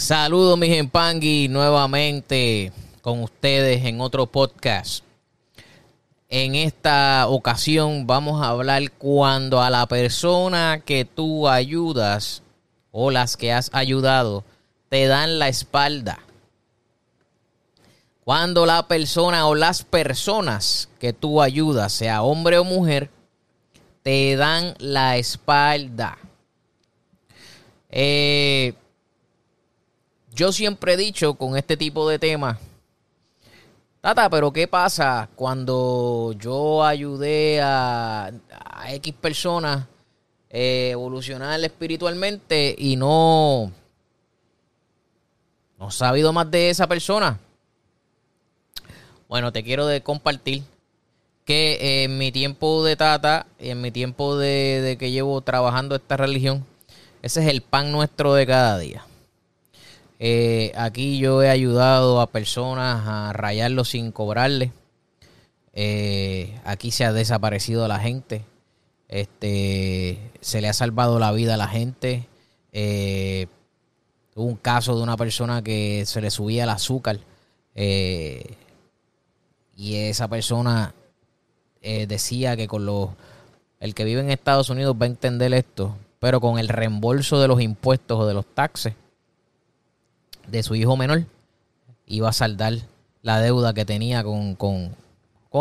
Saludos, mis empangui, nuevamente con ustedes en otro podcast. En esta ocasión vamos a hablar cuando a la persona que tú ayudas o las que has ayudado te dan la espalda. Cuando la persona o las personas que tú ayudas, sea hombre o mujer, te dan la espalda. Eh, yo siempre he dicho con este tipo de temas, Tata, pero ¿qué pasa cuando yo ayudé a, X personas eh, evolucionar espiritualmente y no, no he sabido más de esa persona? Bueno, te quiero de compartir que en mi tiempo de tata, en mi tiempo de, de que llevo trabajando esta religión, ese es el pan nuestro de cada día. Eh, aquí yo he ayudado a personas a rayarlo sin cobrarle. Eh, aquí se ha desaparecido la gente. Este, se le ha salvado la vida a la gente. Eh, hubo un caso de una persona que se le subía el azúcar. y esa persona decía que con los. El que vive en Estados Unidos va a entender esto. Pero con el reembolso de los impuestos o de los taxes de su hijo menor iba a saldar la deuda que tenía con, con,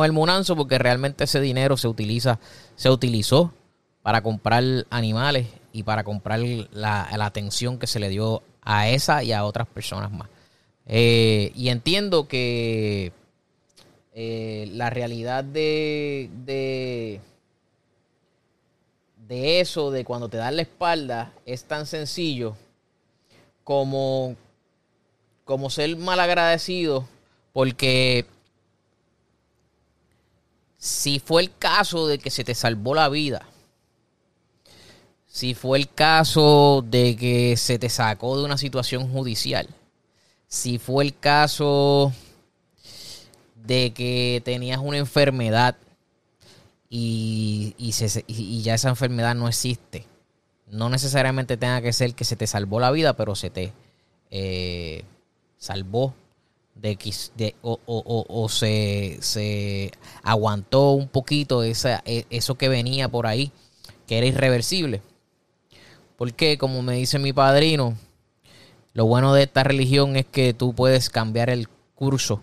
el Munanzo porque realmente ese dinero se utiliza, se utilizó para comprar animales y para comprar la, atención que se le dio a esa y a otras personas más. Eh, y entiendo que eh, la realidad de, de, de eso, de cuando te dan la espalda, es tan sencillo como como ser malagradecido, porque si fue el caso de que se te salvó la vida, si fue el caso de que se te sacó de una situación judicial, si fue el caso de que tenías una enfermedad y, ya esa enfermedad no existe, no necesariamente tenga que ser que se te salvó la vida, pero se te... Eh, salvó de, de o, o, o, se, se, aguantó un poquito esa, e, eso que venía por ahí, que era irreversible. Porque, como me dice mi padrino, lo bueno de esta religión es que tú puedes cambiar el curso,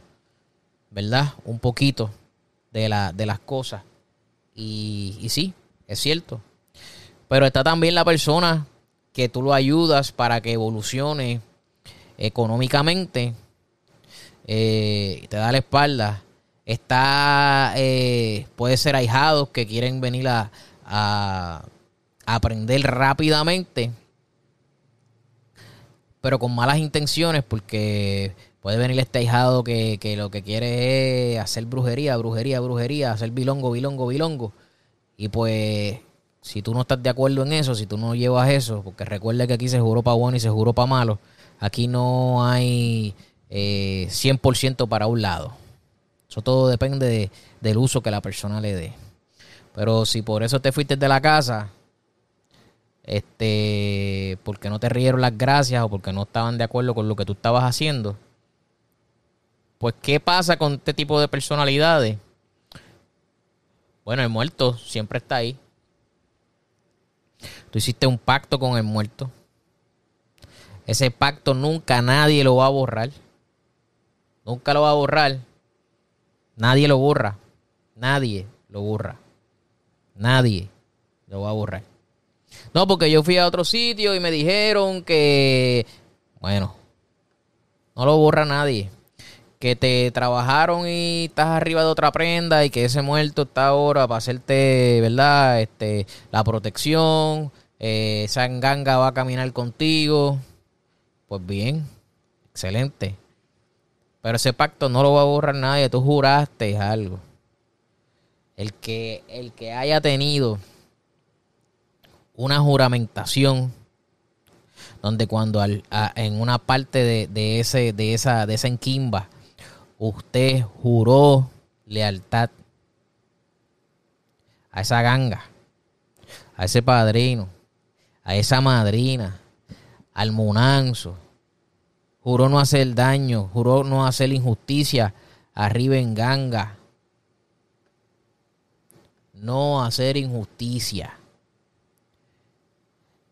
¿verdad? Un poquito de, la, de las cosas. Y, y sí, es cierto. Pero está también la persona que tú lo ayudas para que evolucione económicamente, eh, te da la espalda. Está, eh, puede ser ahijados que quieren venir a, aprender rápidamente, pero con malas intenciones, porque puede venir este ahijado que, que, lo que quiere es hacer brujería, brujería, brujería, hacer bilongo, bilongo, bilongo. Y pues, si tú no estás de acuerdo en eso, si tú no llevas eso, porque recuerda que aquí se juró para bueno y se juró para malo, Aquí no hay eh, 100% para un lado. Eso todo depende del uso que la persona le dé. Pero si por eso te fuiste de la casa, este, porque no te rieron las gracias o porque no estaban de acuerdo con lo que tú estabas haciendo, pues ¿qué pasa con este tipo de personalidades? Bueno, el muerto siempre está ahí. Tú hiciste un pacto con el muerto. Ese pacto nunca nadie lo va a borrar. Nunca lo va a borrar. Nadie lo borra. Nadie lo borra. Nadie lo va a borrar. No, porque yo fui a otro sitio y me dijeron que, bueno, no lo borra nadie. Que te trabajaron y estás arriba de otra prenda y que ese muerto está ahora para hacerte, ¿verdad? Este, la protección. Eh, esa enganga va a caminar contigo. Pues bien, excelente. Pero ese pacto no lo va a borrar nadie. Tú juraste algo. El que, el que haya tenido una juramentación donde cuando en una parte de, ese, de, esa, de esa enquimba usted juró lealtad a esa ganga, a ese padrino, a esa madrina, al munanzo, juró no hacer daño, juró no hacer injusticia arriba en ganga, no hacer injusticia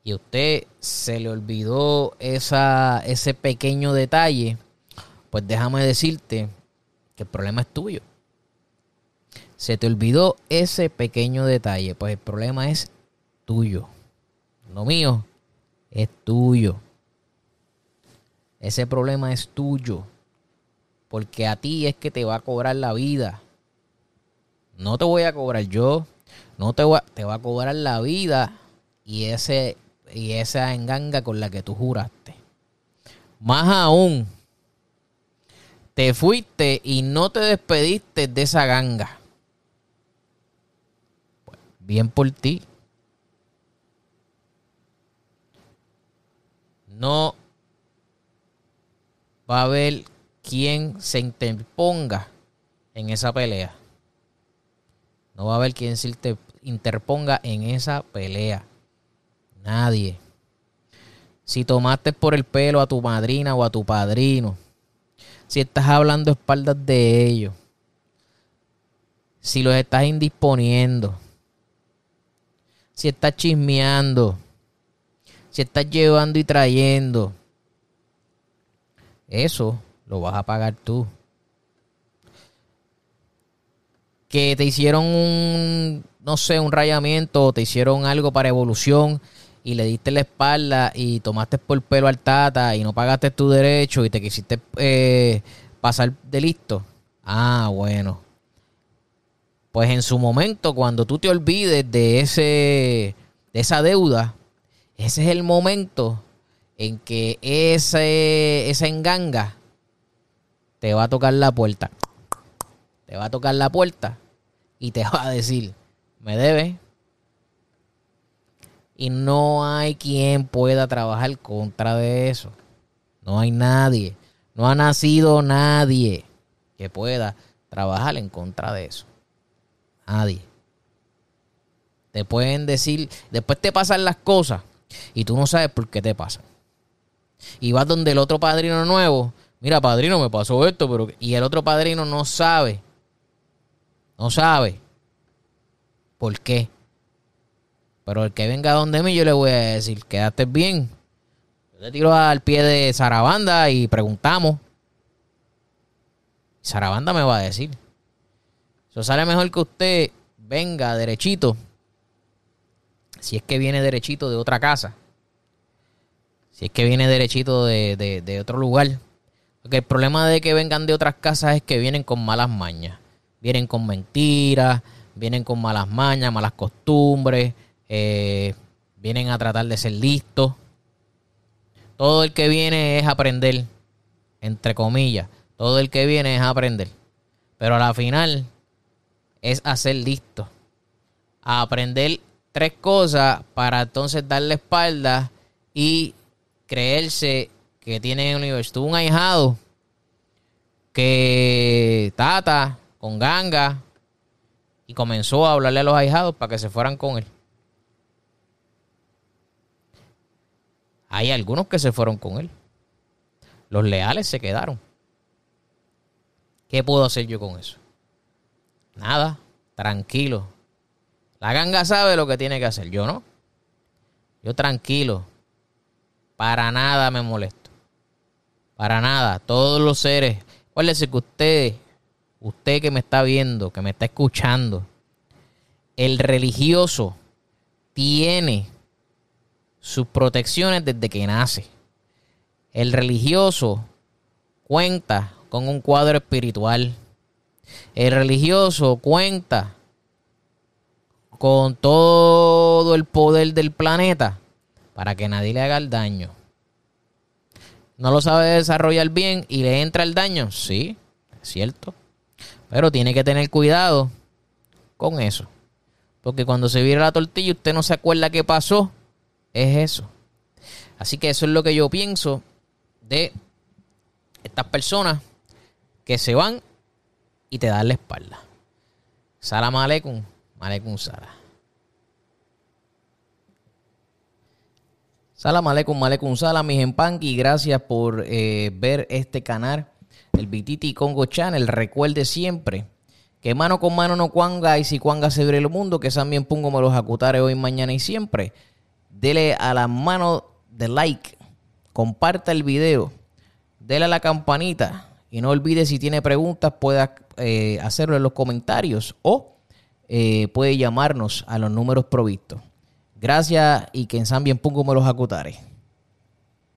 y a usted se le olvidó esa, ese pequeño detalle, pues déjame decirte que el problema es tuyo. Se te olvidó ese pequeño detalle, pues el problema es tuyo. No mío, es tuyo. Ese problema es tuyo. Porque a ti es que te va a cobrar la vida. No te voy a cobrar yo. No te, voy te va a cobrar la vida. Y ese y esa enganga con la que tú juraste. Más aún, te fuiste y no te despediste de esa ganga. bien por ti. No va a haber quien se interponga en esa pelea. No va a haber quien se interponga en esa pelea. Nadie. Si tomaste por el pelo a tu madrina o a tu padrino, si estás hablando a espaldas de ellos, si los estás indisponiendo, si estás chismeando, si estás llevando y trayendo, eso lo vas a pagar tú. Que te hicieron un, no sé, un rayamiento te hicieron algo para evolución y le diste la espalda y tomaste por pelo al tata y no pagaste tu derecho y te quisiste eh, pasar de listo. Ah, bueno. Pues en su momento, cuando tú te olvides de ese de esa deuda, ese es el momento en que ese, esa enganga te va a tocar la puerta. Te va a tocar la puerta y te va a decir, me debes, y no hay quien pueda trabajar contra de eso. No hay nadie. No ha nacido nadie que pueda trabajar en contra de eso. Nadie. Te pueden decir, después te pasan las cosas y tú no sabes por qué te pasan. Y vas donde el otro padrino nuevo, mira, padrino, me pasó esto, pero y el otro padrino no sabe. No sabe por qué. Pero el que venga donde mí, yo le voy a decir, quédate bien. Yo te tiro al pie de Sarabanda y preguntamos. Sarabanda me va a decir. Eso sale mejor que usted venga derechito. Si es que viene derechito de otra casa. Si es que viene derechito de, de otro lugar. Porque el problema de que vengan de otras casas es que vienen con malas mañas. Vienen con mentiras, vienen con malas mañas, malas costumbres eh, vienen a tratar de ser listos. Todo el que viene es aprender, entre comillas. Todo el que viene es aprender. Pero a la final es hacer listo. A aprender tres cosas para entonces darle espalda y creerse que tiene universidad. un ahijado que tata con ganga y comenzó a hablarle a los ahijados para que se fueran con él. Hay algunos que se fueron con él. Los leales se quedaron. ¿Qué puedo hacer yo con eso? Nada, tranquilo. La ganga sabe lo que tiene que hacer, yo no. Yo tranquilo. Para nada me molesto. Para nada. Todos los seres. Acuérdese que usted, usted que me está viendo, que me está escuchando, el religioso tiene sus protecciones desde que nace. El religioso cuenta con un cuadro espiritual. El religioso cuenta con todo el poder del planeta para que nadie le haga el daño. no lo sabe desarrollar bien y le entra el daño. Sí, es cierto. Pero tiene que tener cuidado con eso. Porque cuando se vira la tortilla usted no se acuerda qué pasó, es eso. Así que eso es lo que yo pienso de estas personas que se van y te dan la espalda. Salam aleikum, aleikum salam. Salam aleikum, aleikum salam, mis y Gracias por eh, ver este canal, el Bititi Congo Channel. Recuerde siempre que mano con mano no cuanga y si cuanga se abre el mundo, que también pongo me los acutare hoy, mañana y siempre. Dele a la mano de like, comparta el video, dele a la campanita y no olvide si tiene preguntas pueda eh, hacerlo en los comentarios o eh, puede llamarnos a los números provistos. Gracias y que en San bien pongo me los acutare.